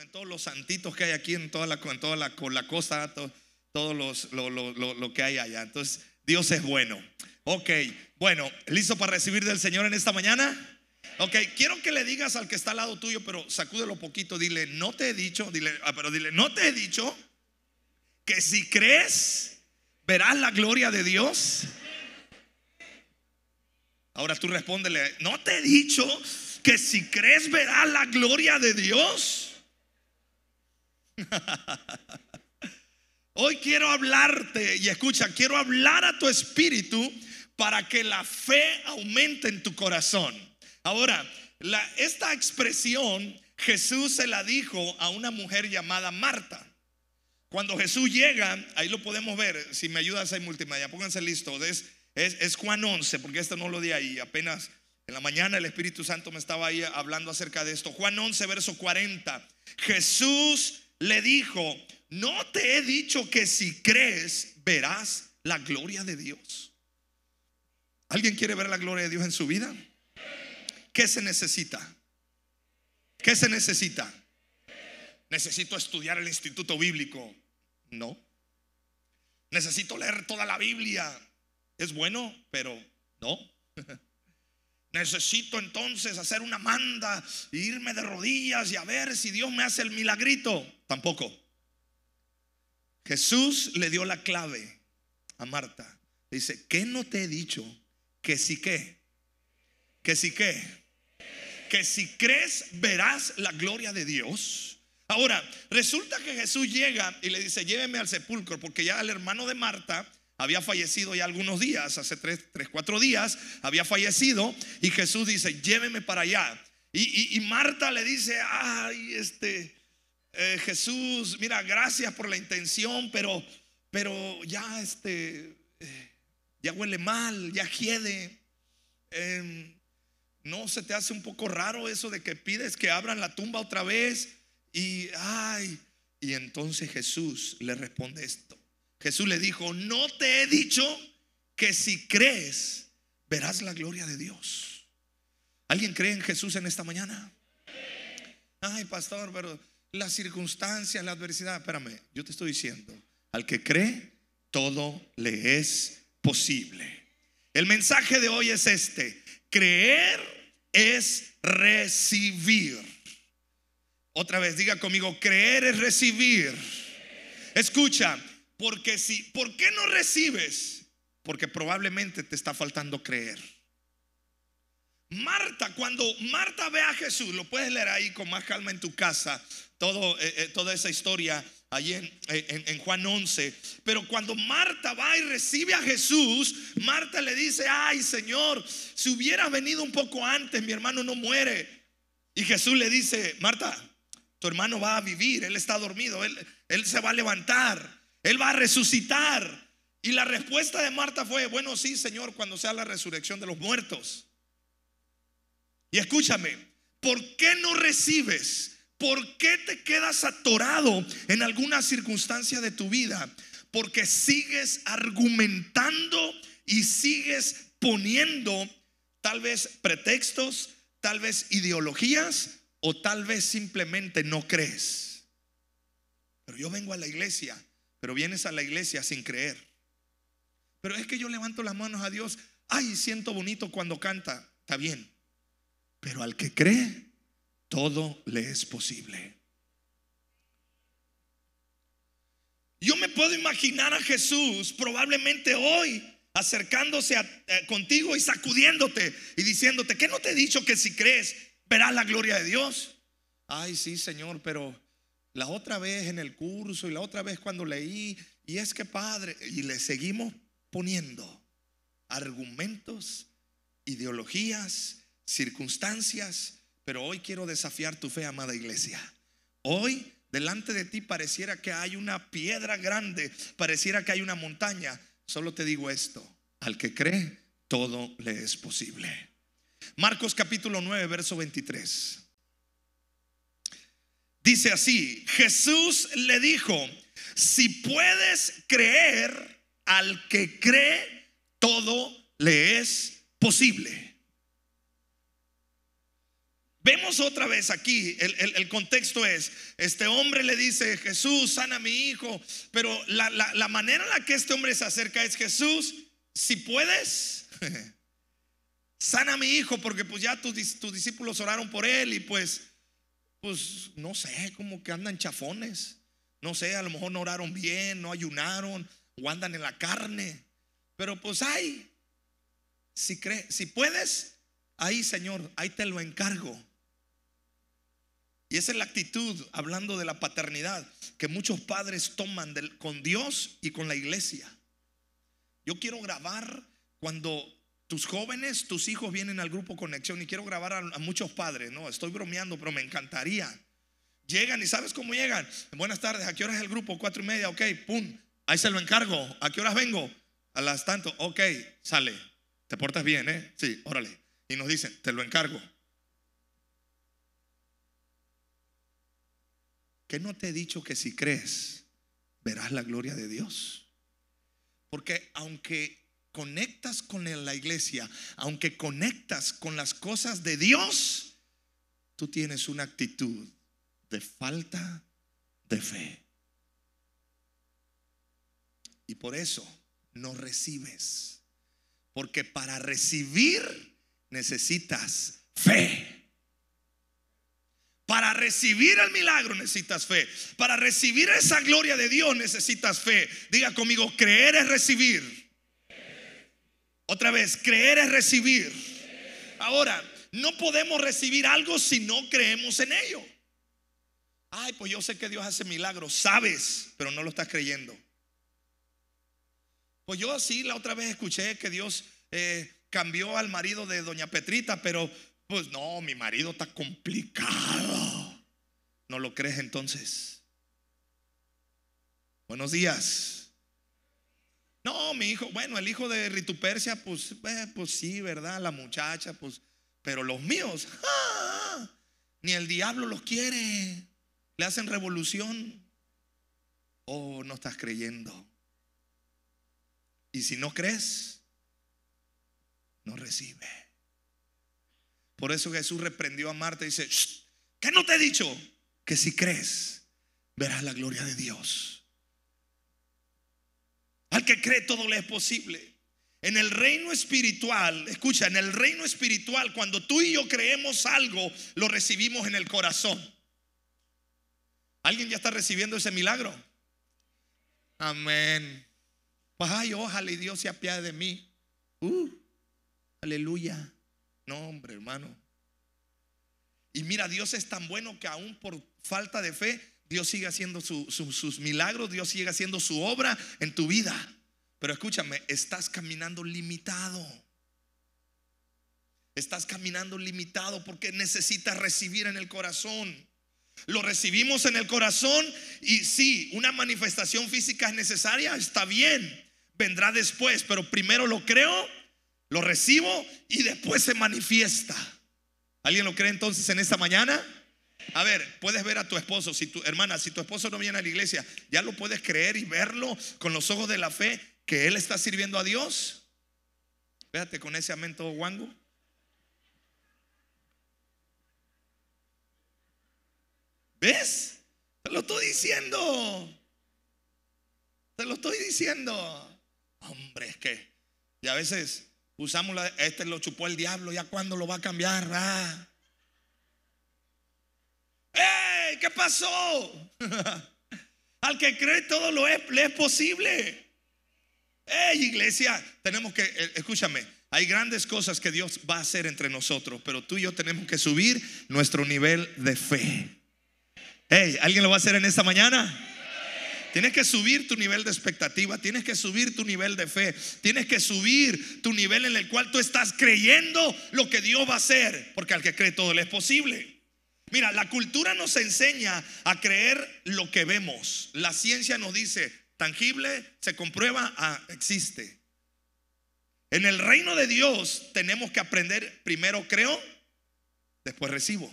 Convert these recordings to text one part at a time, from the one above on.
En todos los santitos que hay aquí, en toda la, en toda la, con la costa, todo, todo los, lo, lo, lo, lo que hay allá. Entonces, Dios es bueno. Ok, bueno, ¿listo para recibir del Señor en esta mañana? Ok, quiero que le digas al que está al lado tuyo, pero sacúdelo poquito, dile, no te he dicho, dile, ah, pero dile, no te he dicho que si crees, verás la gloria de Dios. Ahora tú respóndele, no te he dicho que si crees verás la gloria de Dios. Hoy quiero hablarte y escucha, quiero hablar a tu espíritu para que la fe aumente en tu corazón. Ahora, esta expresión Jesús se la dijo a una mujer llamada Marta. Cuando Jesús llega, ahí lo podemos ver, si me ayudas ahí multimedia, pónganse listos, es, es, es Juan 11, porque esto no lo di ahí, apenas en la mañana el Espíritu Santo me estaba ahí hablando acerca de esto. Juan 11, verso 40. Jesús le dijo, no te he dicho que si crees verás la gloria de Dios. ¿Alguien quiere ver la gloria de Dios en su vida? ¿Qué se necesita? ¿Qué se necesita? Necesito estudiar el instituto bíblico. No. Necesito leer toda la Biblia. Es bueno, pero no. Necesito entonces hacer una manda, e irme de rodillas y a ver si Dios me hace el milagrito. Tampoco. Jesús le dio la clave a Marta. Dice, ¿qué no te he dicho? Que si qué. Que si qué. Que si crees verás la gloria de Dios. Ahora, resulta que Jesús llega y le dice, lléveme al sepulcro, porque ya el hermano de Marta había fallecido ya algunos días, hace tres, tres cuatro días, había fallecido y Jesús dice, lléveme para allá. Y, Marta le dice, ay, este, eh, Jesús, mira, gracias por la intención, pero, pero ya, este, eh, ya huele mal, ya quiede. Em, ¿No se te hace un poco raro eso de que pides que abran la tumba otra vez? Y, ay, y entonces Jesús le responde esto. Jesús le dijo, no te he dicho que si crees, verás la gloria de Dios. ¿Alguien cree en Jesús en esta mañana? Ay, pastor, pero las circunstancias, la adversidad, espérame, yo te estoy diciendo, al que cree, todo le es posible. El mensaje de hoy es este, creer es recibir. Otra vez, diga conmigo, creer es recibir. Escucha, porque si, ¿por qué no recibes? Porque probablemente te está faltando creer. Marta, cuando Marta ve a Jesús, lo puedes leer ahí con más calma en tu casa, todo, eh, eh, toda esa historia allí en, en, Juan 11. Pero cuando Marta va y recibe a Jesús, Marta le dice, ay Señor, si hubiera venido un poco antes, mi hermano no muere. Y Jesús le dice, Marta, tu hermano va a vivir, él está dormido, él se va a levantar. Él va a resucitar. Y la respuesta de Marta fue, bueno, sí, Señor, cuando sea la resurrección de los muertos. Y escúchame, ¿por qué no recibes? ¿Por qué te quedas atorado en alguna circunstancia de tu vida? Porque sigues argumentando y sigues poniendo tal vez pretextos, tal vez ideologías o tal vez simplemente no crees. Pero yo vengo a la iglesia pero vienes a la iglesia sin creer. Pero es que yo levanto las manos a Dios. Ay, siento bonito cuando canta. Está bien. Pero al que cree, todo le es posible. Yo me puedo imaginar a Jesús probablemente hoy acercándose eh, contigo y sacudiéndote y diciéndote, ¿qué no te he dicho que si crees verás la gloria de Dios? Ay, sí, Señor, pero la otra vez en el curso y la otra vez cuando leí, y es que padre, y le seguimos poniendo argumentos, ideologías, circunstancias, pero hoy quiero desafiar tu fe, amada iglesia. Hoy delante de ti pareciera que hay una piedra grande, pareciera que hay una montaña. Solo te digo esto, al que cree, todo le es posible. Marcos capítulo 9, verso 23. Dice así, Jesús le dijo, si puedes creer al que cree, todo le es posible. Vemos otra vez aquí, el, contexto es, este hombre le dice, Jesús, sana mi hijo, pero la, la manera en la que este hombre se acerca es, Jesús, si puedes, sana mi hijo, porque pues ya tus, discípulos oraron por él y pues, pues no sé, como que andan chafones. No sé, a lo mejor no oraron bien, no ayunaron o andan en la carne. Pero pues hay, si, crees, si puedes, ahí Señor, ahí te lo encargo. Y esa es la actitud, hablando de la paternidad, que muchos padres toman con Dios y con la iglesia. Yo quiero grabar cuando tus jóvenes, tus hijos vienen al grupo Conexión y quiero grabar a, muchos padres, no, estoy bromeando, pero me encantaría. Llegan y ¿sabes cómo llegan? Buenas tardes, ¿a qué hora es el grupo? Cuatro y media, ok, pum, ahí se lo encargo. ¿A qué horas vengo? A las tanto, ok, sale. Te portas bien, ¿eh? Sí, órale. Y nos dicen, te lo encargo. ¿Qué no te he dicho que si crees, verás la gloria de Dios? Porque aunque conectas con la iglesia, aunque conectas con las cosas de Dios, tú tienes una actitud de falta de fe. Y por eso no recibes. Porque para recibir necesitas fe. Para recibir el milagro necesitas fe. Para recibir esa gloria de Dios necesitas fe. Diga conmigo, creer es recibir. Otra vez, creer es recibir. Ahora, no podemos recibir algo si no creemos en ello. Ay, pues yo sé que Dios hace milagros, sabes, pero no lo estás creyendo. Pues yo así la otra vez escuché que Dios eh, cambió al marido de doña Petrita, pero pues no, mi marido está complicado. ¿No lo crees entonces? Buenos días. No, mi hijo, bueno, el hijo de Ritupersia, pues, eh, pues sí, ¿verdad? La muchacha, pues, pero los míos, ¡ah! ni el diablo los quiere. Le hacen revolución. Oh, no estás creyendo. Y si no crees, no recibe. Por eso Jesús reprendió a Marta y dice, ¿qué no te he dicho? Que si crees, verás la gloria de Dios. Al que cree todo le es posible. En el reino espiritual, escucha, en el reino espiritual, cuando tú y yo creemos algo, lo recibimos en el corazón. ¿Alguien ya está recibiendo ese milagro? Amén. Pues ay, ojalá y Dios se apiade de mí. Uh, aleluya. No, hombre, hermano. Y mira, Dios es tan bueno que aún por falta de fe, Dios sigue haciendo sus milagros, Dios sigue haciendo su obra en tu vida. Pero escúchame, estás caminando limitado. Estás caminando limitado porque necesitas recibir en el corazón. Lo recibimos en el corazón y sí, una manifestación física es necesaria, está bien, vendrá después, pero primero lo creo, lo recibo y después se manifiesta. ¿Alguien lo cree entonces en esta mañana? A ver, puedes ver a tu esposo, si tu hermana, si tu esposo no viene a la iglesia, ya lo puedes creer y verlo con los ojos de la fe que él está sirviendo a Dios. Véate con ese amén todo guango. ¿Ves? Te lo estoy diciendo. Te lo estoy diciendo. Hombre, es que y a veces usamos este lo chupó el diablo, ya cuando lo va a cambiar. Ah. ¡Ey! ¿Qué pasó? Al que cree todo lo es, le es posible. ¡Ey, iglesia! Tenemos que, eh, escúchame, hay grandes cosas que Dios va a hacer entre nosotros, pero tú y yo tenemos que subir nuestro nivel de fe. ¡Ey! ¿Alguien lo va a hacer en esta mañana? Tienes que subir tu nivel de expectativa, tienes que subir tu nivel de fe, tienes que subir tu nivel en el cual tú estás creyendo lo que Dios va a hacer, porque al que cree todo le es posible. Mira, la cultura nos enseña a creer lo que vemos. La ciencia nos dice, tangible, se comprueba, ah, existe. En el reino de Dios tenemos que aprender, primero creo, después recibo.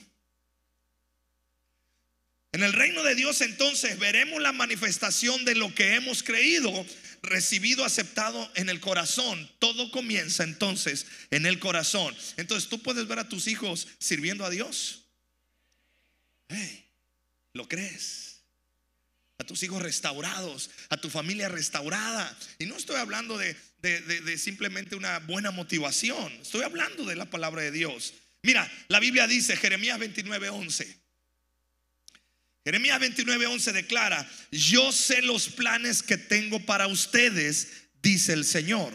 En el reino de Dios entonces veremos la manifestación de lo que hemos creído recibido, aceptado en el corazón. Todo comienza entonces en el corazón. Entonces tú puedes ver a tus hijos sirviendo a Dios. Hey, ¿Lo crees? a tus hijos restaurados, a tu familia restaurada. Y no estoy hablando de, de, simplemente una buena motivación, estoy hablando de la palabra de Dios. Mira, la Biblia dice, Jeremías 29, 11. Jeremías 29, 11 declara, yo sé los planes que tengo para ustedes, dice el Señor.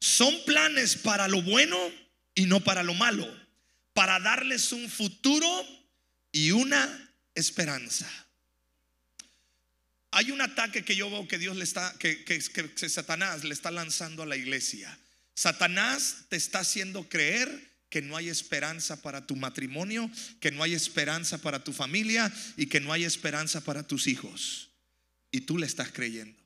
Son planes para lo bueno y no para lo malo, para darles un futuro y una esperanza. Hay un ataque que yo veo que Dios le está, que, Satanás le está lanzando a la iglesia. Satanás te está haciendo creer que no hay esperanza para tu matrimonio, que no hay esperanza para tu familia y que no hay esperanza para tus hijos. Y tú le estás creyendo.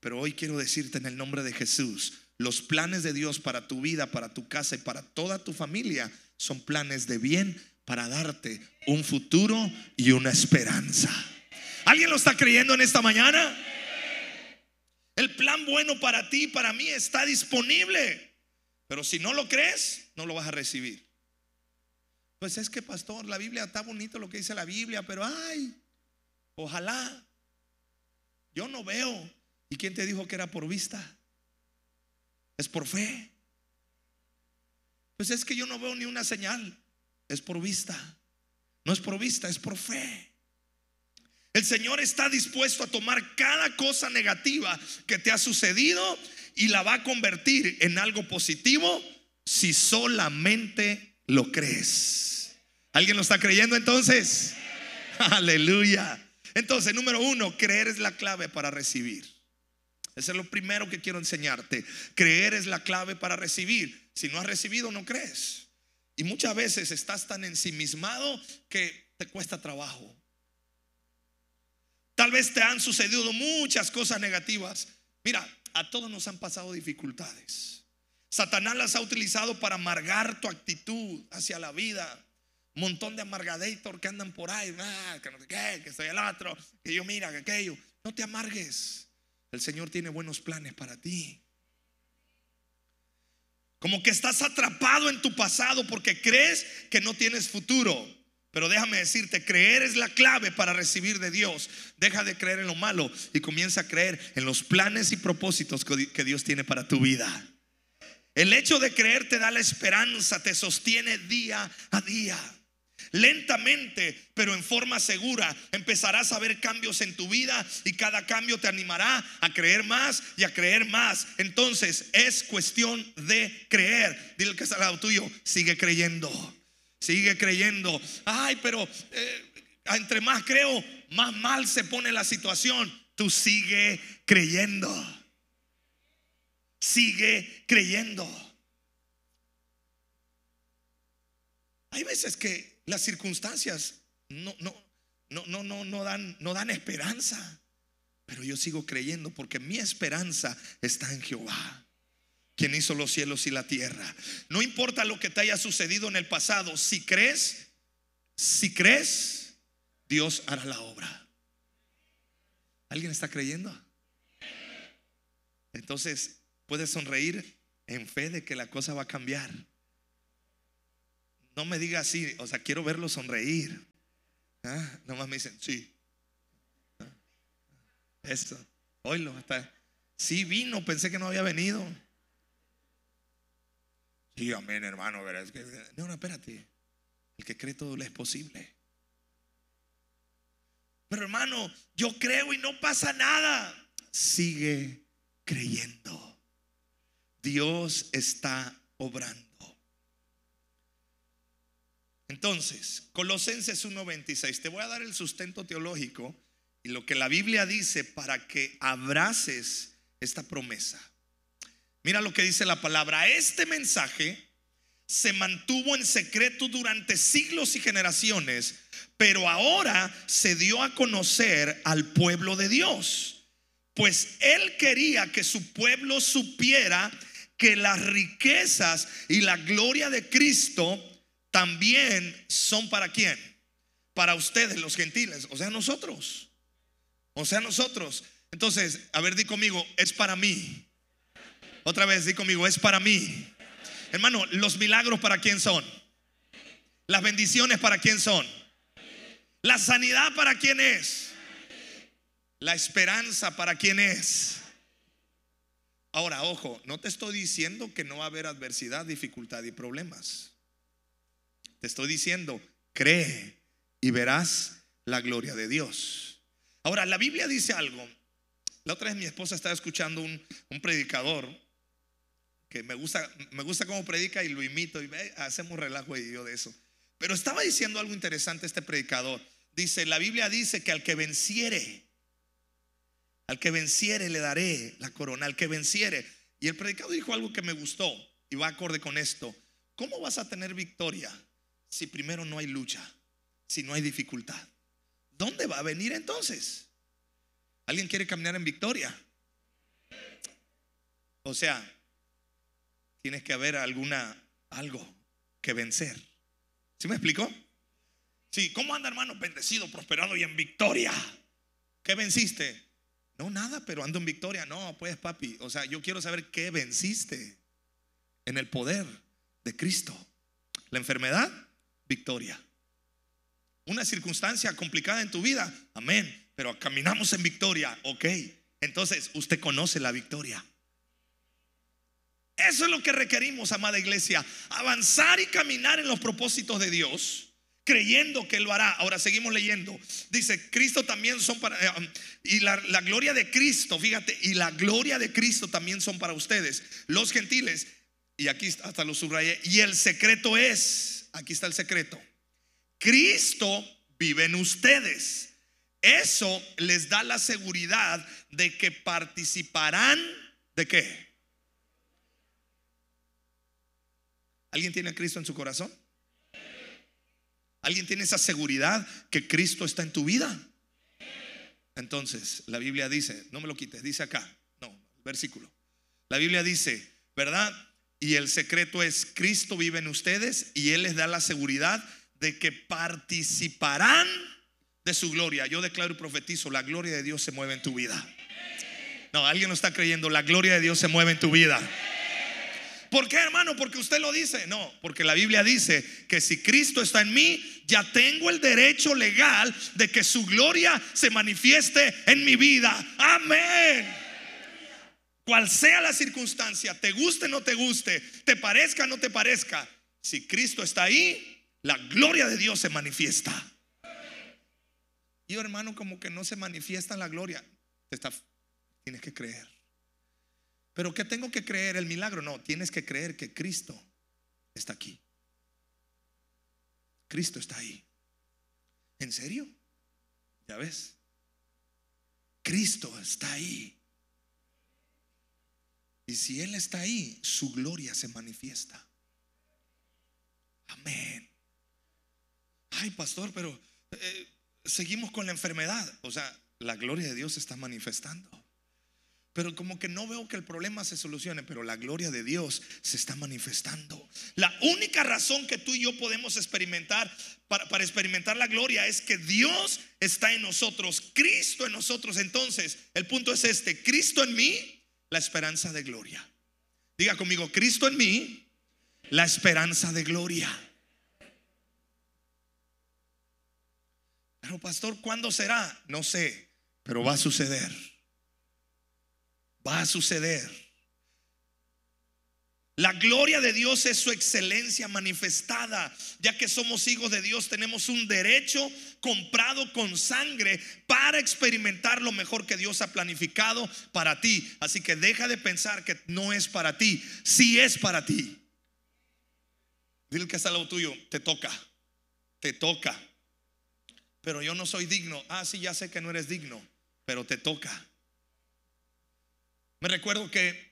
Pero hoy quiero decirte en el nombre de Jesús, los planes de Dios para tu vida, para tu casa y para toda tu familia son planes de bien para darte un futuro y una esperanza. ¿Alguien lo está creyendo en esta mañana? El plan bueno para ti, para mí está disponible. Pero si no lo crees, no lo vas a recibir. Pues es que, pastor, la Biblia está bonito lo que dice la Biblia, pero ay, ojalá. Yo no veo. ¿Y quién te dijo que era por vista? Es por fe. Pues es que yo no veo ni una señal es por vista. No es por vista, es por fe. El Señor está dispuesto a tomar cada cosa negativa que te ha sucedido y la va a convertir en algo positivo si solamente lo crees. ¿Alguien lo está creyendo entonces? Aleluya. Entonces, número uno, creer es la clave para recibir. Ese es lo primero que quiero enseñarte. Creer es la clave para recibir. Si no has recibido, no crees. Y muchas veces estás tan ensimismado que te cuesta trabajo. Tal vez te han sucedido muchas cosas negativas. Mira, a todos nos han pasado dificultades. Satanás las ha utilizado para amargar tu actitud hacia la vida. Montón de amargadator que andan por ahí, ah, que no sé qué, que soy el otro, que yo mira, que aquello. No te amargues. El Señor tiene buenos planes para ti. Como que estás atrapado en tu pasado porque crees que no tienes futuro. Pero déjame decirte, creer es la clave para recibir de Dios. Deja de creer en lo malo y comienza a creer en los planes y propósitos que Dios tiene para tu vida. El hecho de creer te da la esperanza, te sostiene día a día. Lentamente, pero en forma segura, empezarás a ver cambios en tu vida y cada cambio te animará a creer más y a creer más. Entonces es cuestión de creer. Dile que está al lado tuyo, sigue creyendo, sigue creyendo. Ay, pero eh, entre más creo, más mal se pone la situación. Tú sigue creyendo. Sigue creyendo. Hay veces que las circunstancias no, no, no, no, no, dan, no dan esperanza. Pero yo sigo creyendo porque mi esperanza está en Jehová, quien hizo los cielos y la tierra. No importa lo que te haya sucedido en el pasado, si crees, si crees, Dios hará la obra. ¿Alguien está creyendo? Entonces, puedes sonreír en fe de que la cosa va a cambiar. No me diga así, o sea, quiero verlo sonreír. ¿Ah? Nomás me dicen, sí. ¿Ah? Eso, oílo, hasta. Sí vino, pensé que no había venido. Sí, amén, hermano. no, no, espérate. El que cree todo le es posible. Pero hermano, yo creo y no pasa nada. Sigue creyendo. Dios está obrando. Entonces, Colosenses 1:26, te voy a dar el sustento teológico y lo que la Biblia dice para que abraces esta promesa. Mira lo que dice la palabra. Este mensaje se mantuvo en secreto durante siglos y generaciones, pero ahora se dio a conocer al pueblo de Dios. Pues él quería que su pueblo supiera que las riquezas y la gloria de Cristo también son para quién? Para ustedes los gentiles, o sea, nosotros. O sea, nosotros. Entonces, a ver, di conmigo, es para mí. Otra vez, di conmigo, es para mí. Hermano, los milagros para quién son? Las bendiciones para quién son? La sanidad para quién es? La esperanza para quién es? Ahora, ojo, no te estoy diciendo que no va a haber adversidad, dificultad y problemas. Te estoy diciendo, cree y verás la gloria de Dios. Ahora, la Biblia dice algo. La otra vez mi esposa estaba escuchando un, predicador que me gusta, me gusta cómo predica y lo imito y hacemos relajo y yo de eso. Pero estaba diciendo algo interesante este predicador. Dice, la Biblia dice que al que venciere, al que venciere le daré la corona, al que venciere. Y el predicador dijo algo que me gustó y va acorde con esto. ¿Cómo vas a tener victoria si primero no hay lucha, si no hay dificultad? ¿Dónde va a venir entonces? ¿Alguien quiere caminar en victoria? O sea, tienes que haber alguna algo que vencer. ¿Sí me explicó? Sí, ¿cómo anda hermano? Bendecido, prosperado y en victoria. ¿Qué venciste? No, nada, pero ando en victoria. No, pues papi, o sea, yo quiero saber qué venciste en el poder de Cristo. La enfermedad, victoria. Una circunstancia complicada en tu vida, amén, pero caminamos en victoria, ok. Entonces, usted conoce la victoria. Eso es lo que requerimos, amada iglesia, avanzar y caminar en los propósitos de Dios creyendo que Él lo hará. Ahora seguimos leyendo. Dice, Cristo también son para... Eh, um, y la, la, gloria de Cristo, fíjate, y la gloria de Cristo también son para ustedes, los gentiles. Y aquí hasta lo subrayé. Y el secreto es, aquí está el secreto. Cristo vive en ustedes. Eso les da la seguridad de que participarán de qué. ¿Alguien tiene a Cristo en su corazón? ¿Alguien tiene esa seguridad que Cristo está en tu vida? Entonces, la Biblia dice, no me lo quites, dice acá, no, versículo. La Biblia dice, ¿verdad? Y el secreto es, Cristo vive en ustedes y Él les da la seguridad de que participarán de su gloria. Yo declaro y profetizo, la gloria de Dios se mueve en tu vida. No, alguien no está creyendo, la gloria de Dios se mueve en tu vida. ¿Por qué, hermano? Porque usted lo dice. No, porque la Biblia dice que si Cristo está en mí, ya tengo el derecho legal de que su gloria se manifieste en mi vida. Amén. Cual sea la circunstancia, te guste o no te guste, te parezca o no te parezca, si Cristo está ahí, la gloria de Dios se manifiesta. Y hermano, como que no se manifiesta la gloria, está, tienes que creer. Pero ¿qué tengo que creer? El milagro. No, tienes que creer que Cristo está aquí. Cristo está ahí. ¿En serio? ¿Ya ves? Cristo está ahí. Y si Él está ahí, su gloria se manifiesta. Amén. Ay, pastor, pero eh, seguimos con la enfermedad. O sea, la gloria de Dios se está manifestando. Pero como que no veo que el problema se solucione, pero la gloria de Dios se está manifestando. La única razón que tú y yo podemos experimentar para, para, experimentar la gloria es que Dios está en nosotros, Cristo en nosotros. Entonces, el punto es este, Cristo en mí, la esperanza de gloria. Diga conmigo, Cristo en mí, la esperanza de gloria. Pero pastor, ¿cuándo será? No sé, pero va a suceder va a suceder. La gloria de Dios es su excelencia manifestada. Ya que somos hijos de Dios, tenemos un derecho comprado con sangre para experimentar lo mejor que Dios ha planificado para ti. Así que deja de pensar que no es para ti. Si es para ti. Dile que está al lado tuyo. Te toca. Te toca. Pero yo no soy digno. Ah, sí, ya sé que no eres digno. Pero te toca. Me recuerdo que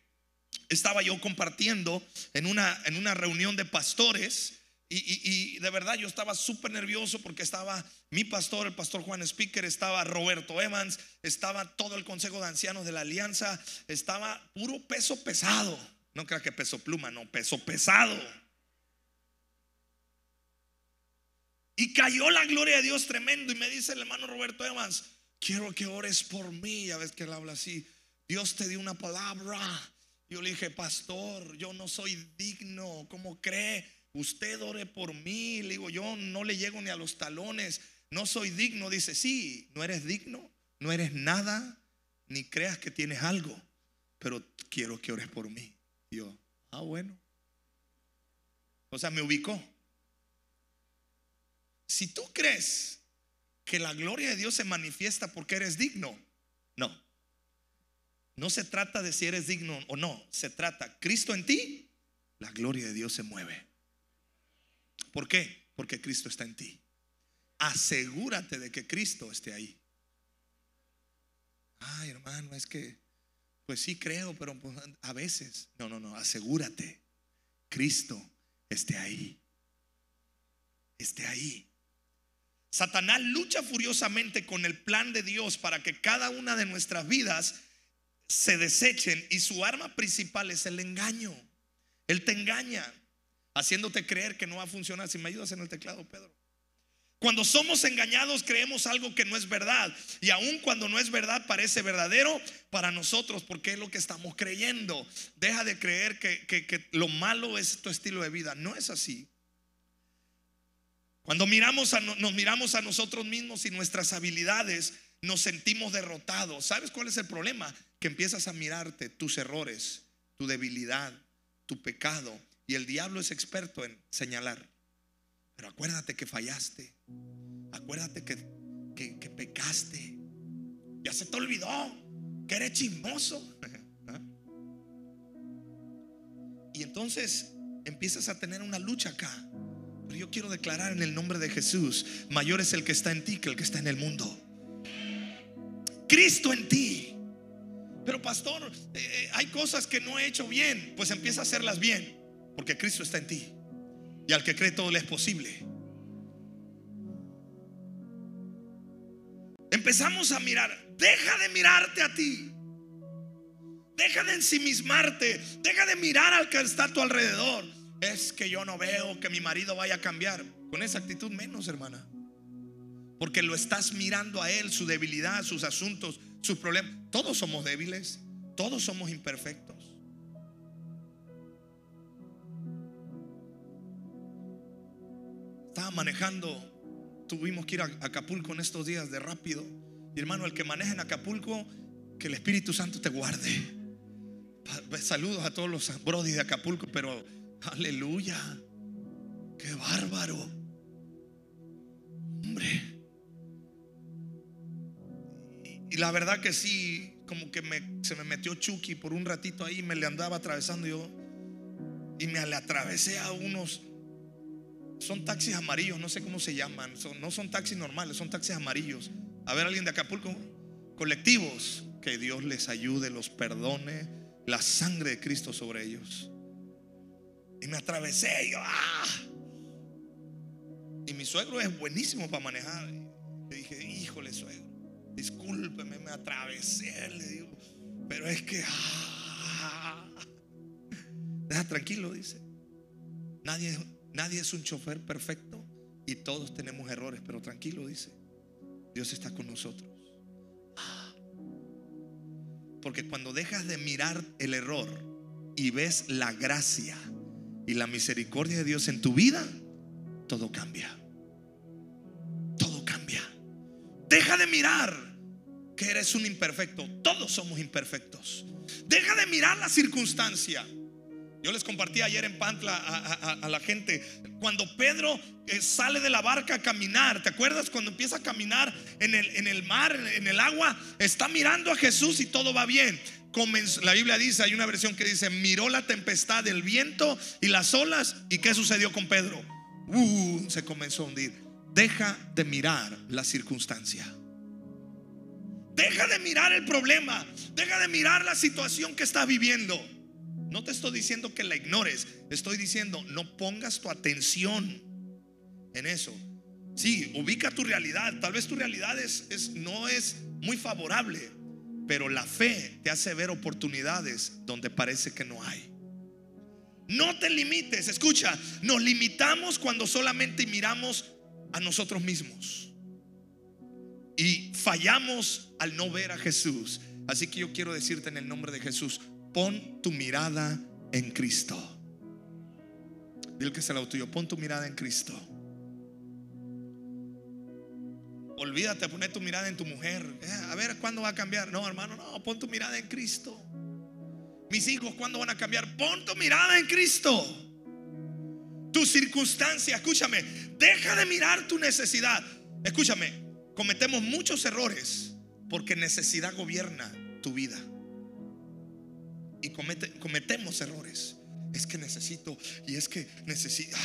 estaba yo compartiendo en una, en una reunión de pastores y, de verdad yo estaba súper nervioso porque estaba mi pastor, el pastor Juan Speaker, estaba Roberto Evans, estaba todo el consejo de ancianos de la alianza, estaba puro peso pesado. No crea que peso pluma, no, peso pesado. Y cayó la gloria de Dios tremendo y me dice el hermano Roberto Evans, quiero que ores por mí. Ya ves que él habla así. Dios te dio una palabra. Yo le dije, pastor, yo no soy digno. ¿Cómo cree? Usted ore por mí. Le digo, yo no le llego ni a los talones. No soy digno. Dice, sí, no eres digno. No eres nada. Ni creas que tienes algo. Pero quiero que ores por mí. yo, ah, bueno. O sea, me ubicó. Si tú crees que la gloria de Dios se manifiesta porque eres digno, no. No se trata de si eres digno o no, se trata, Cristo en ti, la gloria de Dios se mueve. ¿Por qué? Porque Cristo está en ti. Asegúrate de que Cristo esté ahí. Ay, hermano, es que, pues sí creo, pero pues, a veces, no, no, no, asegúrate, Cristo esté ahí. Esté ahí. Satanás lucha furiosamente con el plan de Dios para que cada una de nuestras vidas se desechen y su arma principal es el engaño. Él te engaña haciéndote creer que no va a funcionar. Si me ayudas en el teclado, Pedro. Cuando somos engañados creemos algo que no es verdad. Y aun cuando no es verdad parece verdadero para nosotros porque es lo que estamos creyendo. Deja de creer que, lo malo es tu estilo de vida. No es así. Cuando miramos a, nos miramos a nosotros mismos y nuestras habilidades, nos sentimos derrotados. ¿Sabes cuál es el problema? Que empiezas a mirarte tus errores, tu debilidad, tu pecado. Y el diablo es experto en señalar. Pero acuérdate que fallaste. Acuérdate que, que, pecaste. Ya se te olvidó que eres chismoso. ¿Ah? Y entonces empiezas a tener una lucha acá. Pero yo quiero declarar en el nombre de Jesús, mayor es el que está en ti que el que está en el mundo. Cristo en ti. Pero pastor, eh, eh, hay cosas que no he hecho bien, pues empieza a hacerlas bien, porque Cristo está en ti. Y al que cree todo le es posible. Empezamos a mirar, deja de mirarte a ti. Deja de ensimismarte, deja de mirar al que está a tu alrededor. Es que yo no veo que mi marido vaya a cambiar. Con esa actitud menos, hermana. Porque lo estás mirando a Él, su debilidad, sus asuntos, sus problemas. Todos somos débiles, todos somos imperfectos. Estaba manejando, tuvimos que ir a Acapulco en estos días de rápido. Y hermano, el que maneja en Acapulco, que el Espíritu Santo te guarde. Saludos a todos los brodis de Acapulco, pero aleluya, qué bárbaro. Hombre. Y la verdad que sí, como que se me metió Chucky por un ratito ahí, me le andaba atravesando yo. Y me le atravesé a unos. Son taxis amarillos, no sé cómo se llaman. no son taxis normales, son taxis amarillos. A ver, alguien de Acapulco. Colectivos. Que Dios les ayude, los perdone. La sangre de Cristo sobre ellos. Y me atravesé. Yo, ¡ah! Y mi suegro es buenísimo para manejar. Y dije, híjole, suegro discúlpeme, me atravesé, le digo, pero es que, ah, deja tranquilo, dice. Nadie, nadie es un chofer perfecto y todos tenemos errores, pero tranquilo, dice. Dios está con nosotros. Porque cuando dejas de mirar el error y ves la gracia y la misericordia de Dios en tu vida, todo cambia. Deja de mirar que eres un imperfecto. Todos somos imperfectos. Deja de mirar la circunstancia. Yo les compartí ayer en Pantla a, la gente, cuando Pedro eh, sale de la barca a caminar, ¿te acuerdas? Cuando empieza a caminar en el, en el mar, en el agua, está mirando a Jesús y todo va bien. la Biblia dice, hay una versión que dice, miró la tempestad, el viento y las olas. ¿Y qué sucedió con Pedro? Uh, se comenzó a hundir. Deja de mirar la circunstancia. Deja de mirar el problema. Deja de mirar la situación que estás viviendo. No te estoy diciendo que la ignores. Estoy diciendo no pongas tu atención en eso. Sí, ubica tu realidad. Tal vez tu realidad es, no es muy favorable. Pero la fe te hace ver oportunidades donde parece que no hay. No te limites. Escucha, nos limitamos cuando solamente miramos a nosotros mismos. Y fallamos al no ver a Jesús. Así que yo quiero decirte en el nombre de Jesús, pon tu mirada en Cristo. Dile que se lo tuyo, pon tu mirada en Cristo. Olvídate poner tu mirada en tu mujer. Eh, a ver cuándo va a cambiar. No, hermano, no, pon tu mirada en Cristo. Mis hijos, ¿cuándo van a cambiar? Pon tu mirada en Cristo. Tu circunstancia, escúchame, deja de mirar tu necesidad. Escúchame, cometemos muchos errores porque necesidad gobierna tu vida. Y cometemos errores. Es que necesito, y es que necesito,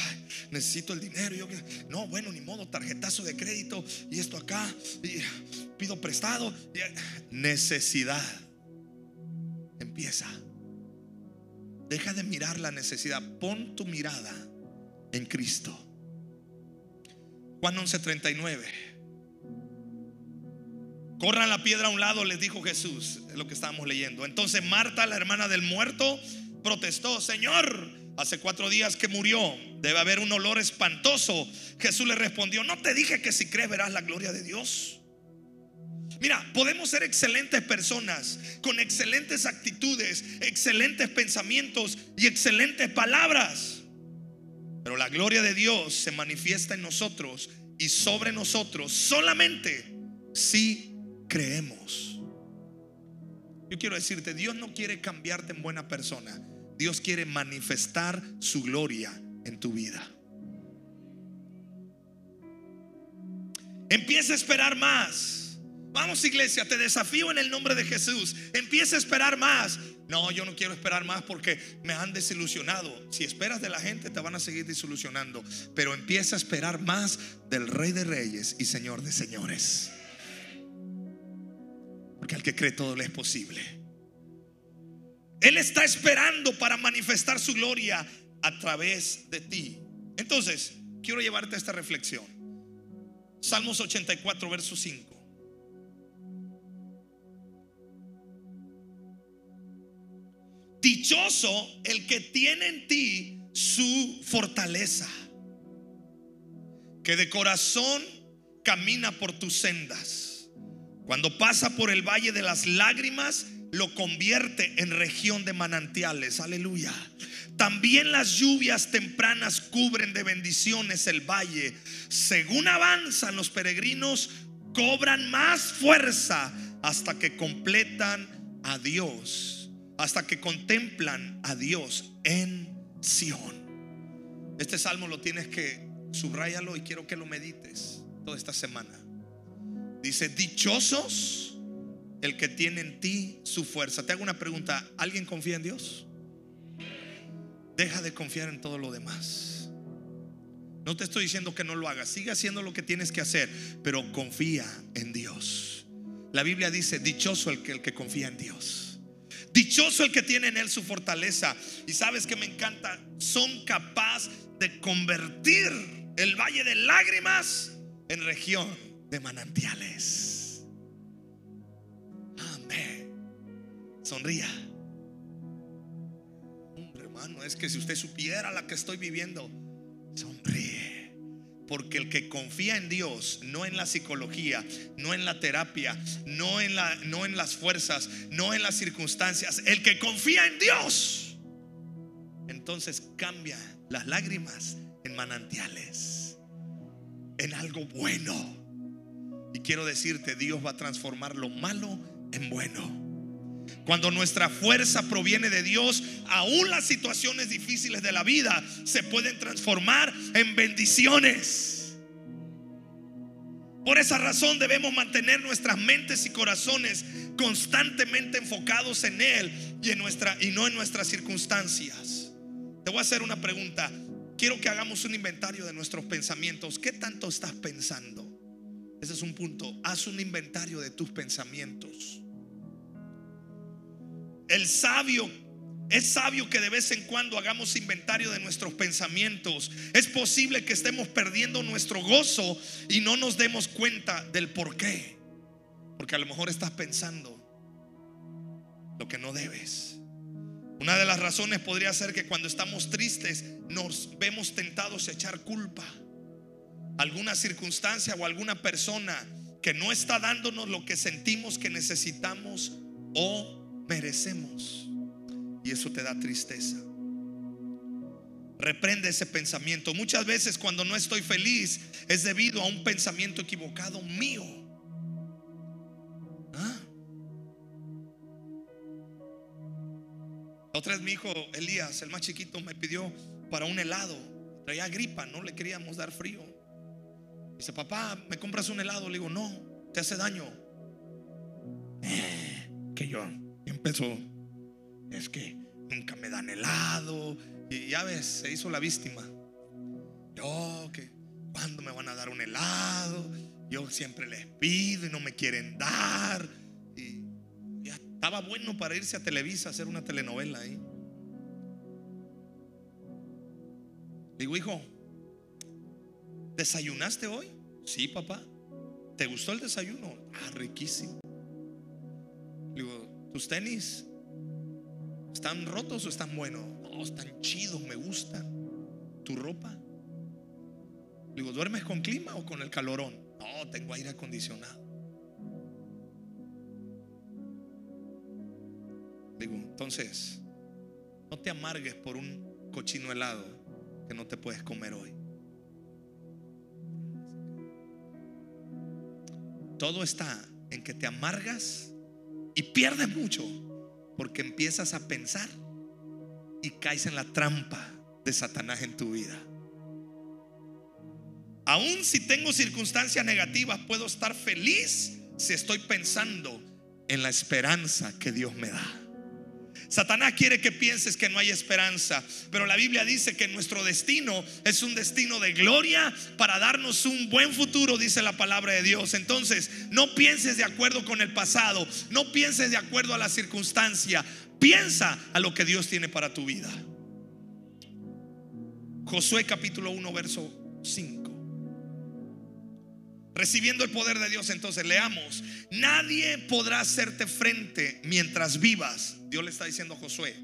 necesito el dinero. Yo, no, bueno, ni modo, tarjetazo de crédito y esto acá, y pido prestado. necesidad. Empieza. Deja de mirar la necesidad. Pon tu mirada en Cristo. Juan 11:39. Corran la piedra a un lado, les dijo Jesús, es lo que estábamos leyendo. Entonces Marta, la hermana del muerto, protestó, Señor, hace cuatro días que murió, debe haber un olor espantoso. Jesús le respondió, no te dije que si crees verás la gloria de Dios. Mira, podemos ser excelentes personas, con excelentes actitudes, excelentes pensamientos y excelentes palabras. Pero la gloria de Dios se manifiesta en nosotros y sobre nosotros solamente si creemos. Yo quiero decirte, Dios no quiere cambiarte en buena persona. Dios quiere manifestar su gloria en tu vida. Empieza a esperar más. Vamos iglesia, te desafío en el nombre de Jesús. Empieza a esperar más. No, yo no quiero esperar más porque me han desilusionado. Si esperas de la gente te van a seguir desilusionando. Pero empieza a esperar más del Rey de Reyes y Señor de Señores. Porque al que cree todo le es posible. Él está esperando para manifestar su gloria a través de ti. Entonces, quiero llevarte a esta reflexión. Salmos 84, verso 5. Dichoso el que tiene en ti su fortaleza, que de corazón camina por tus sendas. Cuando pasa por el valle de las lágrimas, lo convierte en región de manantiales. Aleluya. También las lluvias tempranas cubren de bendiciones el valle. Según avanzan los peregrinos, cobran más fuerza hasta que completan a Dios, hasta que contemplan a Dios en Sión. Este salmo lo tienes que subrayarlo y quiero que lo medites toda esta semana. Dice, dichosos el que tiene en ti su fuerza. Te hago una pregunta, ¿alguien confía en Dios? Deja de confiar en todo lo demás. No te estoy diciendo que no lo hagas, sigue haciendo lo que tienes que hacer, pero confía en Dios. La Biblia dice, dichoso el que, el que confía en Dios. Dichoso el que tiene en él su fortaleza. Y sabes que me encanta, son capaces de convertir el valle de lágrimas en región de manantiales. Sonría. hermano, es que si usted supiera la que estoy viviendo, sonríe. Porque el que confía en Dios, no en la psicología, no en la terapia, no en, la, no en las fuerzas, no en las circunstancias, el que confía en Dios, entonces cambia las lágrimas en manantiales, en algo bueno. Y quiero decirte, Dios va a transformar lo malo en bueno. Cuando nuestra fuerza proviene de Dios, aún las situaciones difíciles de la vida se pueden transformar en bendiciones. Por esa razón debemos mantener nuestras mentes y corazones constantemente enfocados en Él y, en nuestra, y no en nuestras circunstancias. Te voy a hacer una pregunta. Quiero que hagamos un inventario de nuestros pensamientos. ¿Qué tanto estás pensando? Ese es un punto. Haz un inventario de tus pensamientos. El sabio es sabio que de vez en cuando hagamos inventario de nuestros pensamientos. Es posible que estemos perdiendo nuestro gozo y no nos demos cuenta del por qué. Porque a lo mejor estás pensando lo que no debes. Una de las razones podría ser que cuando estamos tristes nos vemos tentados a echar culpa. Alguna circunstancia o alguna persona que no está dándonos lo que sentimos que necesitamos o merecemos. Y eso te da tristeza. Reprende ese pensamiento. Muchas veces cuando no estoy feliz es debido a un pensamiento equivocado mío. ¿Ah? Otra vez mi hijo Elías, el más chiquito, me pidió para un helado. Traía gripa, no le queríamos dar frío. Dice, papá, ¿me compras un helado? Le digo, no, te hace daño. Eh, que yo empezó, es que nunca me dan helado. Y ya ves, se hizo la víctima. Yo, que, ¿cuándo me van a dar un helado? Yo siempre les pido y no me quieren dar. Y ya estaba bueno para irse a Televisa a hacer una telenovela ahí. Digo, hijo, ¿desayunaste hoy? Sí, papá. ¿Te gustó el desayuno? Ah, riquísimo. ¿Tus tenis están rotos o están buenos? No, están chidos, me gustan. ¿Tu ropa? Digo, ¿duermes con clima o con el calorón? No, tengo aire acondicionado. Digo, entonces, no te amargues por un cochino helado que no te puedes comer hoy. Todo está en que te amargas y pierdes mucho porque empiezas a pensar y caes en la trampa de Satanás en tu vida. Aún si tengo circunstancias negativas, puedo estar feliz si estoy pensando en la esperanza que Dios me da. Satanás quiere que pienses que no hay esperanza, pero la Biblia dice que nuestro destino es un destino de gloria para darnos un buen futuro, dice la palabra de Dios. Entonces, no pienses de acuerdo con el pasado, no pienses de acuerdo a la circunstancia, piensa a lo que Dios tiene para tu vida. Josué capítulo 1, verso 5 recibiendo el poder de Dios, entonces leamos, nadie podrá hacerte frente mientras vivas. Dios le está diciendo a Josué,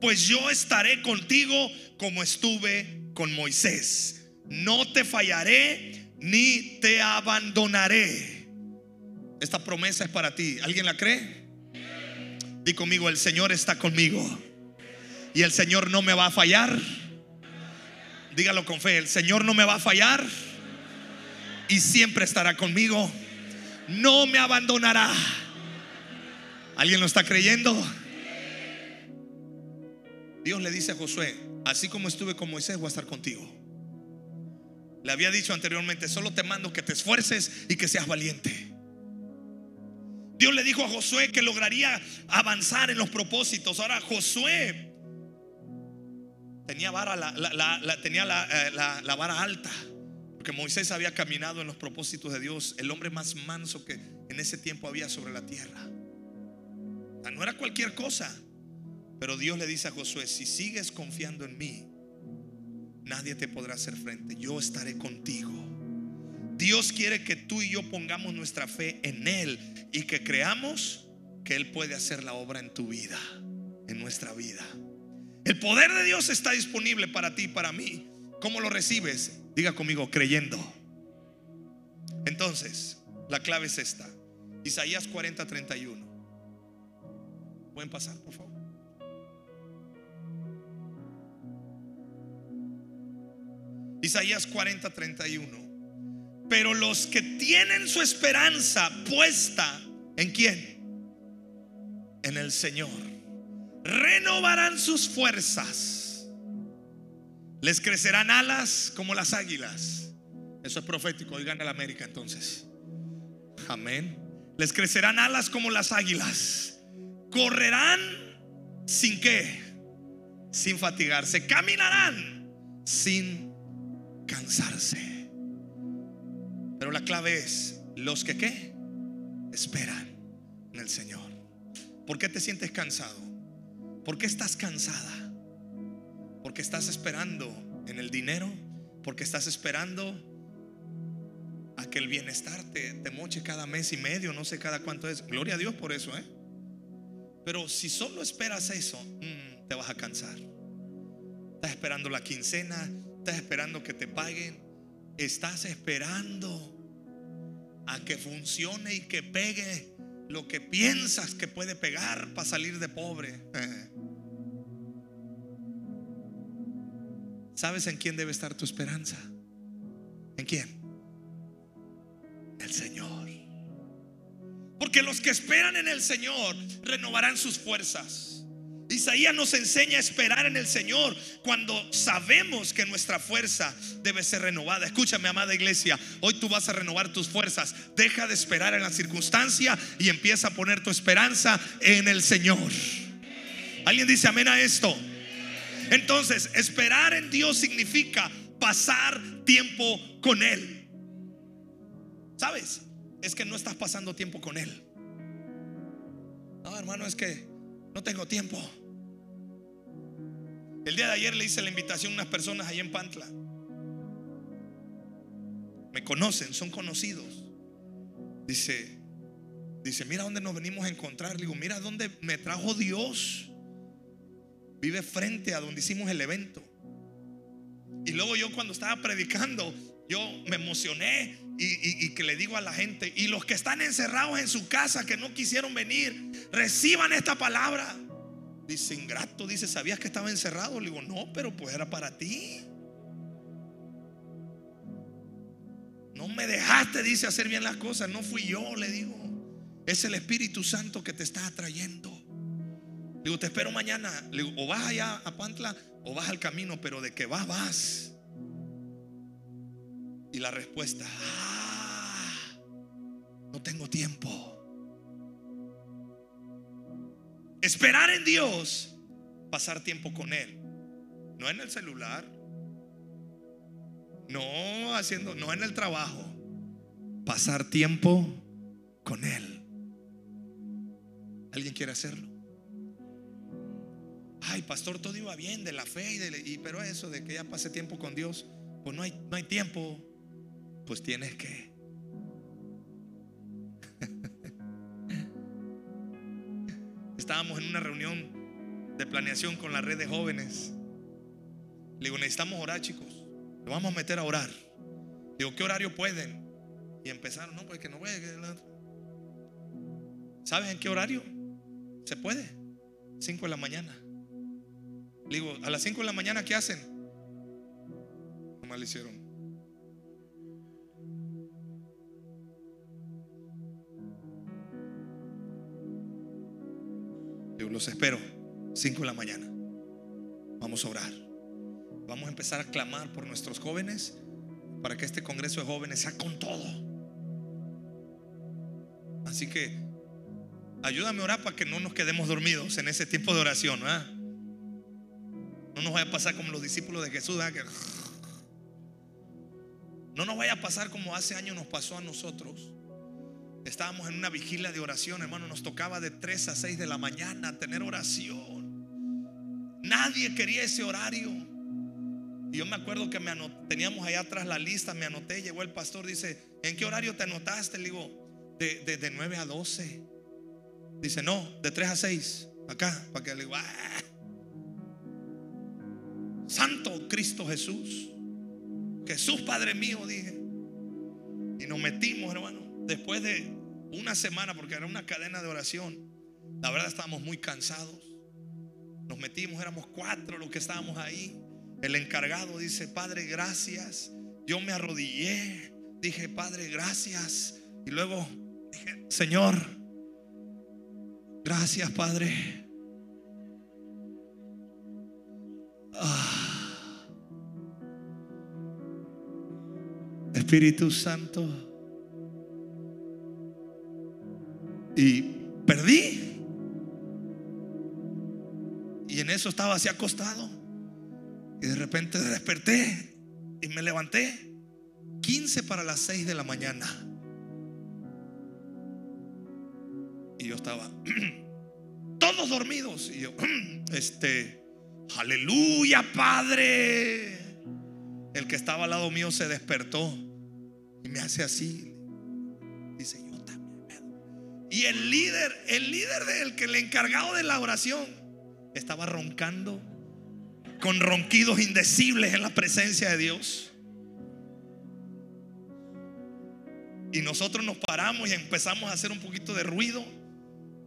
pues yo estaré contigo como estuve con Moisés. No te fallaré ni te abandonaré. Esta promesa es para ti. ¿Alguien la cree? Di conmigo, el Señor está conmigo. Y el Señor no me va a fallar. Dígalo con fe, el Señor no me va a fallar y siempre estará conmigo. No me abandonará. ¿Alguien lo está creyendo? Dios le dice a Josué, así como estuve con Moisés, voy a estar contigo. Le había dicho anteriormente, solo te mando que te esfuerces y que seas valiente. Dios le dijo a Josué que lograría avanzar en los propósitos. Ahora Josué tenía, tenía la, la vara alta que Moisés había caminado en los propósitos de Dios, el hombre más manso que en ese tiempo había sobre la tierra. no era cualquier cosa. Pero Dios le dice a Josué, si sigues confiando en mí, nadie te podrá hacer frente. Yo estaré contigo. Dios quiere que tú y yo pongamos nuestra fe en Él y que creamos que Él puede hacer la obra en tu vida, en nuestra vida. El poder de Dios está disponible para ti y para mí. ¿Cómo lo recibes? Diga conmigo, creyendo. Entonces, la clave es esta. Isaías 40, 31. Pueden pasar, por favor. Isaías 40, 31. Pero los que tienen su esperanza puesta en quién? En el Señor. Renovarán sus fuerzas les crecerán alas como las águilas. Eso es profético. Oigan el América entonces. Amén. Les crecerán alas como las águilas. Correrán sin qué? Sin fatigarse. Caminarán sin cansarse. Pero la clave es los que qué? Esperan en el Señor. ¿Por qué te sientes cansado? ¿Por qué estás cansada? Porque estás esperando en el dinero, porque estás esperando a que el bienestar te, moche cada mes y medio, no sé cada cuánto es. Gloria a Dios por eso, ¿eh? Pero si solo esperas eso, mm, te vas a cansar. Estás esperando la quincena, estás esperando que te paguen, estás esperando a que funcione y que pegue lo que piensas que puede pegar para salir de pobre. ¿Sabes en quién debe estar tu esperanza? ¿En quién? El Señor. Porque los que esperan en el Señor renovarán sus fuerzas. Isaías nos enseña a esperar en el Señor cuando sabemos que nuestra fuerza debe ser renovada. Escúchame, amada iglesia, hoy tú vas a renovar tus fuerzas. Deja de esperar en la circunstancia y empieza a poner tu esperanza en el Señor. ¿Alguien dice amén a esto? Entonces, esperar en Dios significa pasar tiempo con Él. ¿Sabes? Es que no estás pasando tiempo con Él. No, hermano, es que no tengo tiempo. El día de ayer le hice la invitación a unas personas ahí en Pantla. Me conocen, son conocidos. Dice, dice, mira dónde nos venimos a encontrar. Le digo, mira dónde me trajo Dios. Vive frente a donde hicimos el evento. Y luego yo cuando estaba predicando, yo me emocioné y, que le digo a la gente, y los que están encerrados en su casa, que no quisieron venir, reciban esta palabra. Dice, ingrato, dice, ¿sabías que estaba encerrado? Le digo, no, pero pues era para ti. No me dejaste, dice, hacer bien las cosas. No fui yo, le digo. Es el Espíritu Santo que te está atrayendo. Digo, te espero mañana. Le digo, o vas allá a Pantla o vas al camino, pero de que vas, vas. Y la respuesta, ah, no tengo tiempo. Esperar en Dios, pasar tiempo con Él. No en el celular, no haciendo, no en el trabajo. Pasar tiempo con Él. ¿Alguien quiere hacerlo? Ay, pastor, todo iba bien de la fe y, de, y pero eso de que ya pase tiempo con Dios, pues no hay, no hay tiempo pues tienes que. Estábamos en una reunión de planeación con la red de jóvenes. Le digo, necesitamos orar, chicos. Lo vamos a meter a orar. Digo, ¿qué horario pueden? Y empezaron, no, pues que no voy ¿Sabes en qué horario? ¿Se puede? 5 de la mañana. Le digo, a las 5 de la mañana, ¿qué hacen? Le hicieron. los espero, 5 de la mañana. Vamos a orar. Vamos a empezar a clamar por nuestros jóvenes para que este Congreso de Jóvenes sea con todo. Así que ayúdame a orar para que no nos quedemos dormidos en ese tiempo de oración. No nos vaya a pasar como los discípulos de Jesús. no nos vaya a pasar como hace años nos pasó a nosotros Estábamos en una vigilia de oración, hermano. Nos tocaba de 3 a 6 de la mañana tener oración. Nadie quería ese horario. Y yo me acuerdo que me teníamos allá atrás la lista, me anoté, llegó el pastor, dice, ¿en qué horario te anotaste? Le digo, de, de, 9 a 12. Dice, no, de 3 a 6, acá, para que le digo, ah". Santo Cristo Jesús, Jesús Padre mío, dije. Y nos metimos, hermano. Después de una semana, porque era una cadena de oración, la verdad estábamos muy cansados. Nos metimos, éramos cuatro los que estábamos ahí. El encargado dice, Padre, gracias. Yo me arrodillé, dije, Padre, gracias. Y luego dije, Señor, gracias, Padre. Espíritu Santo. Y perdí. Y en eso estaba así acostado. Y de repente desperté y me levanté. 15 para las 6 de la mañana. Y yo estaba todos dormidos. Y yo, este, aleluya, Padre. El que estaba al lado mío se despertó y me hace así. Y el líder, el líder del que el encargado de la oración estaba roncando con ronquidos indecibles en la presencia de Dios. Y nosotros nos paramos y empezamos a hacer un poquito de ruido.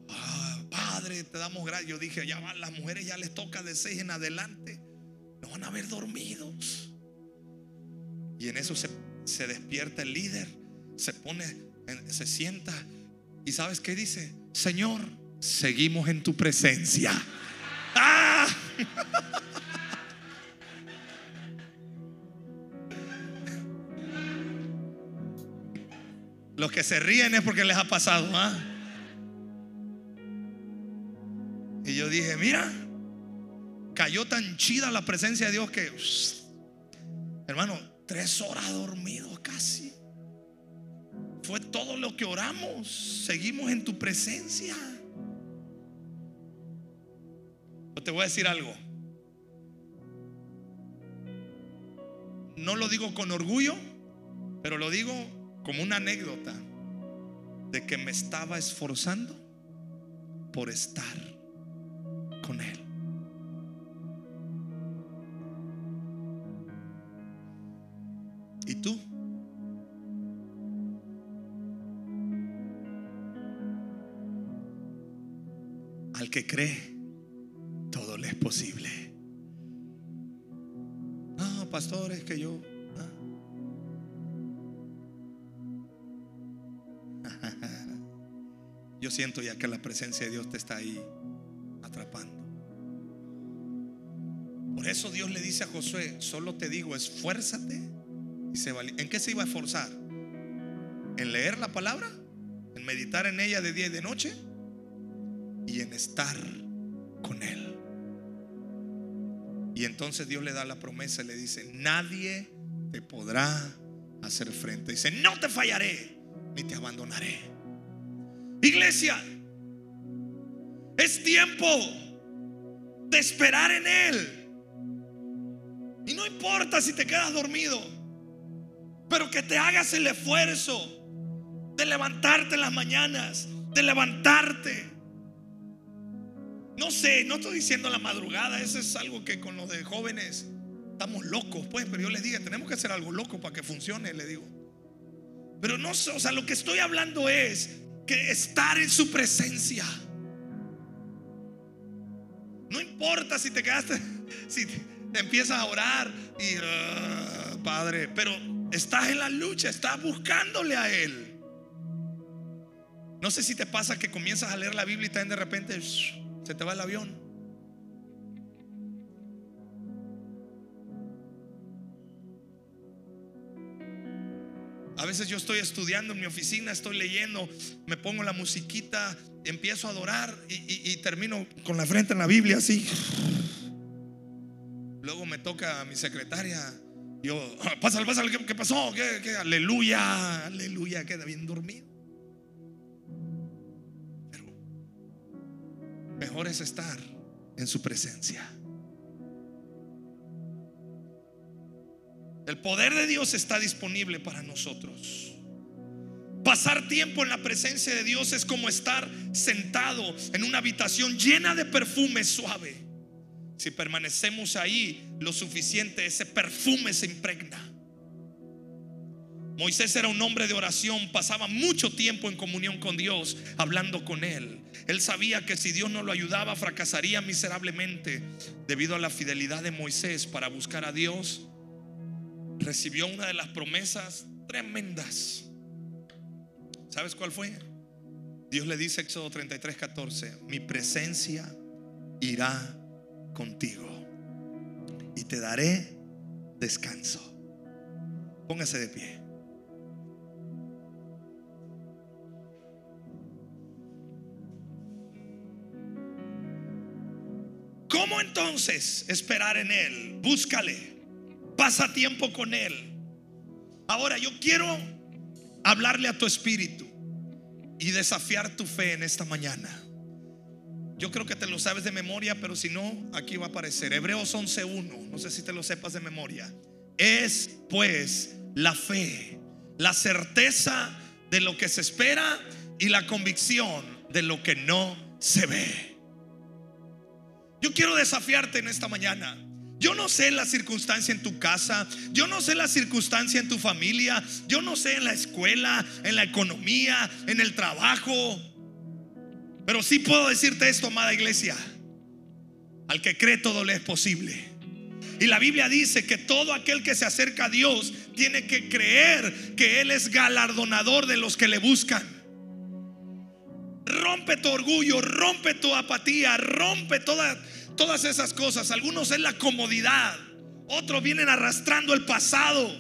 Ah, padre, te damos gracias. Yo dije, ya van, las mujeres ya les toca de seis en adelante. No van a ver dormidos. Y en eso se, se despierta el líder, se pone, se sienta. ¿Y sabes qué dice? Señor, seguimos en tu presencia. ¡Ah! Los que se ríen es porque les ha pasado. ¿ah? Y yo dije, mira, cayó tan chida la presencia de Dios que, hermano, tres horas dormido casi. Fue todo lo que oramos. Seguimos en tu presencia. Te voy a decir algo. No lo digo con orgullo, pero lo digo como una anécdota de que me estaba esforzando por estar con Él. ¿Y tú? Al que cree, todo le es posible. No, pastor, es que yo... ah. Yo siento ya que la presencia de Dios te está ahí atrapando. Por eso Dios le dice a Josué, solo te digo, esfuérzate se vali-". ¿En qué se iba a esforzar? ¿En leer la palabra? ¿En meditar en ella de día y de noche? Y en estar con Él. Y entonces Dios le da la promesa y le dice, nadie te podrá hacer frente. Dice, no te fallaré ni te abandonaré. Iglesia, es tiempo de esperar en Él. Y no importa si te quedas dormido, pero que te hagas el esfuerzo de levantarte en las mañanas, de levantarte. No sé, no estoy diciendo la madrugada, eso es algo que con los de jóvenes estamos locos, pues, pero yo les digo, tenemos que hacer algo loco para que funcione, le digo. Pero no sé, o sea, lo que estoy hablando es que estar en su presencia. No importa si te quedaste, si te empiezas a orar y ah, Padre, pero estás en la lucha, estás buscándole a Él. No sé si te pasa que comienzas a leer la Biblia y también de repente se te va el avión. A veces yo estoy estudiando en mi oficina, estoy leyendo, me pongo la musiquita, empiezo a adorar y, y- y termino con la frente en la Biblia así. Luego me toca a mi secretaria. Yo, "Ah, pásale, pásale, ¿qué, pasó? ¿Qué, qué? Aleluya, aleluya, queda bien dormido. Pero mejor es estar en su presencia. El poder de Dios está disponible para nosotros. Pasar tiempo en la presencia de Dios es como estar sentado en una habitación llena de perfume suave. Si permanecemos ahí lo suficiente, ese perfume se impregna. Moisés era un hombre de oración, pasaba mucho tiempo en comunión con Dios, hablando con Él. Él sabía que si Dios no lo ayudaba, fracasaría miserablemente. Debido a la fidelidad de Moisés para buscar a Dios, recibió una de las promesas tremendas. ¿Sabes cuál fue? Dios le dice Éxodo 33, 14, mi presencia irá contigo y te daré descanso. Póngase de pie. ¿Cómo entonces esperar en Él? Búscale. Pasa tiempo con Él. Ahora yo quiero hablarle a tu espíritu y desafiar tu fe en esta mañana. Yo creo que te lo sabes de memoria, pero si no, aquí va a aparecer. Hebreos 11.1. No sé si te lo sepas de memoria. Es pues la fe, la certeza de lo que se espera y la convicción de lo que no se ve. Yo quiero desafiarte en esta mañana Yo no sé la circunstancia en tu casa, yo no sé la circunstancia en tu familia, yo no sé en la escuela, en la economía, en el trabajo. Pero sí puedo decirte esto, amada iglesia. Al que cree todo le es posible. Y la Biblia dice que todo aquel que se acerca a Dios tiene que creer que Él es galardonador de los que le buscan. Rompe tu orgullo, rompe tu apatía, rompe todas todas esas cosas. Algunos es la comodidad, otros vienen arrastrando el pasado.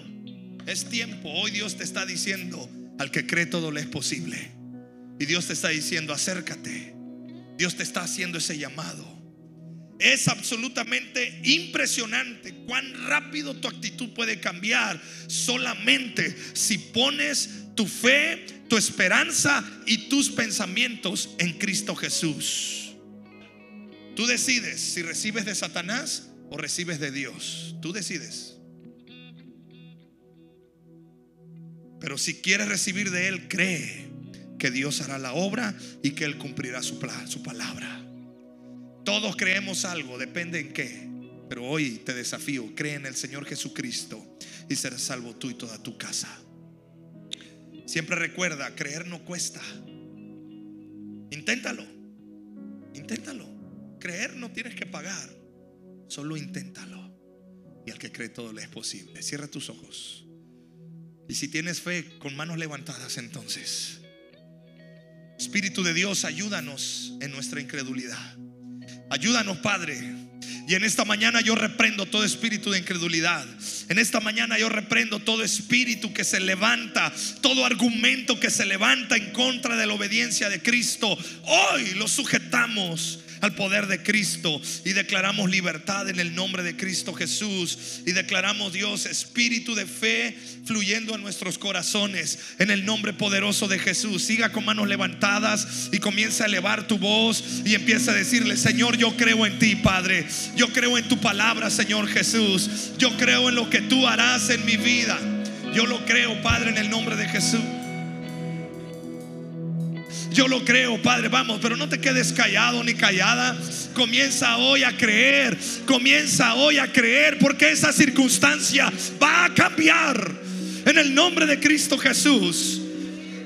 Es tiempo, hoy Dios te está diciendo, al que cree todo le es posible. Y Dios te está diciendo, acércate. Dios te está haciendo ese llamado. Es absolutamente impresionante cuán rápido tu actitud puede cambiar solamente si pones tu fe, tu esperanza y tus pensamientos en Cristo Jesús. Tú decides si recibes de Satanás o recibes de Dios. Tú decides. Pero si quieres recibir de Él, cree que Dios hará la obra y que Él cumplirá su, su palabra. Todos creemos algo, depende en qué. Pero hoy te desafío, cree en el Señor Jesucristo y serás salvo tú y toda tu casa. Siempre recuerda, creer no cuesta. Inténtalo, inténtalo. Creer no tienes que pagar, solo inténtalo. Y al que cree todo le es posible. Cierra tus ojos. Y si tienes fe con manos levantadas entonces, Espíritu de Dios, ayúdanos en nuestra incredulidad. Ayúdanos, Padre. Y en esta mañana yo reprendo todo espíritu de incredulidad. En esta mañana yo reprendo todo espíritu que se levanta, todo argumento que se levanta en contra de la obediencia de Cristo. Hoy lo sujetamos al poder de Cristo y declaramos libertad en el nombre de Cristo Jesús y declaramos Dios espíritu de fe fluyendo en nuestros corazones en el nombre poderoso de Jesús. Siga con manos levantadas y comienza a elevar tu voz y empieza a decirle, Señor, yo creo en ti, Padre. Yo creo en tu palabra, Señor Jesús. Yo creo en lo que tú harás en mi vida. Yo lo creo, Padre, en el nombre de Jesús. Yo lo creo, Padre, vamos, pero no te quedes callado ni callada. Comienza hoy a creer, comienza hoy a creer, porque esa circunstancia va a cambiar en el nombre de Cristo Jesús.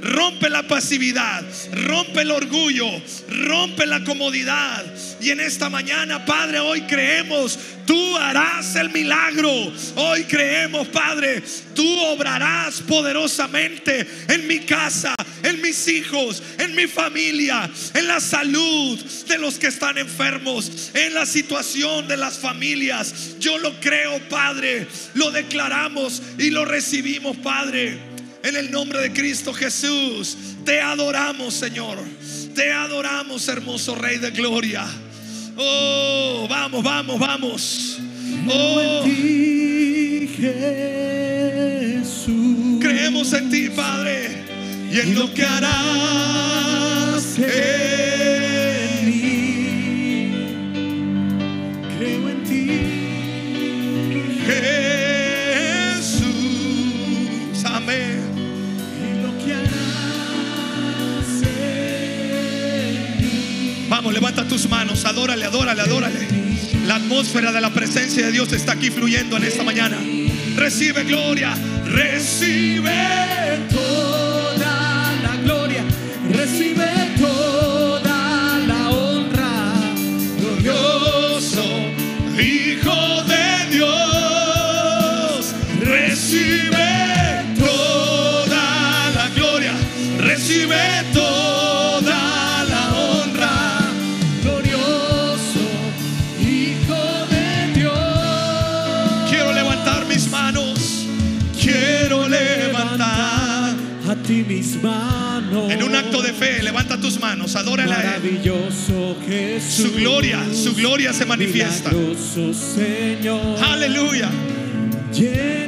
Rompe la pasividad, rompe el orgullo, rompe la comodidad. Y en esta mañana, Padre, hoy creemos, tú harás el milagro. Hoy creemos, Padre, tú obrarás poderosamente en mi casa, en mis hijos, en mi familia, en la salud de los que están enfermos, en la situación de las familias. Yo lo creo, Padre, lo declaramos y lo recibimos, Padre. En el nombre de Cristo Jesús, te adoramos, Señor. Te adoramos, hermoso Rey de Gloria. Oh, vamos, vamos, vamos. Oh, creemos en ti, Padre, y en lo que harás. Tus manos, adórale, adórale, adórale. La atmósfera de la presencia de Dios está aquí fluyendo en esta mañana. Recibe gloria, recibe mis manos. En un acto de fe, levanta tus manos, adórale a Él. Jesús. Su gloria, su gloria se manifiesta. Señor. Aleluya. Llena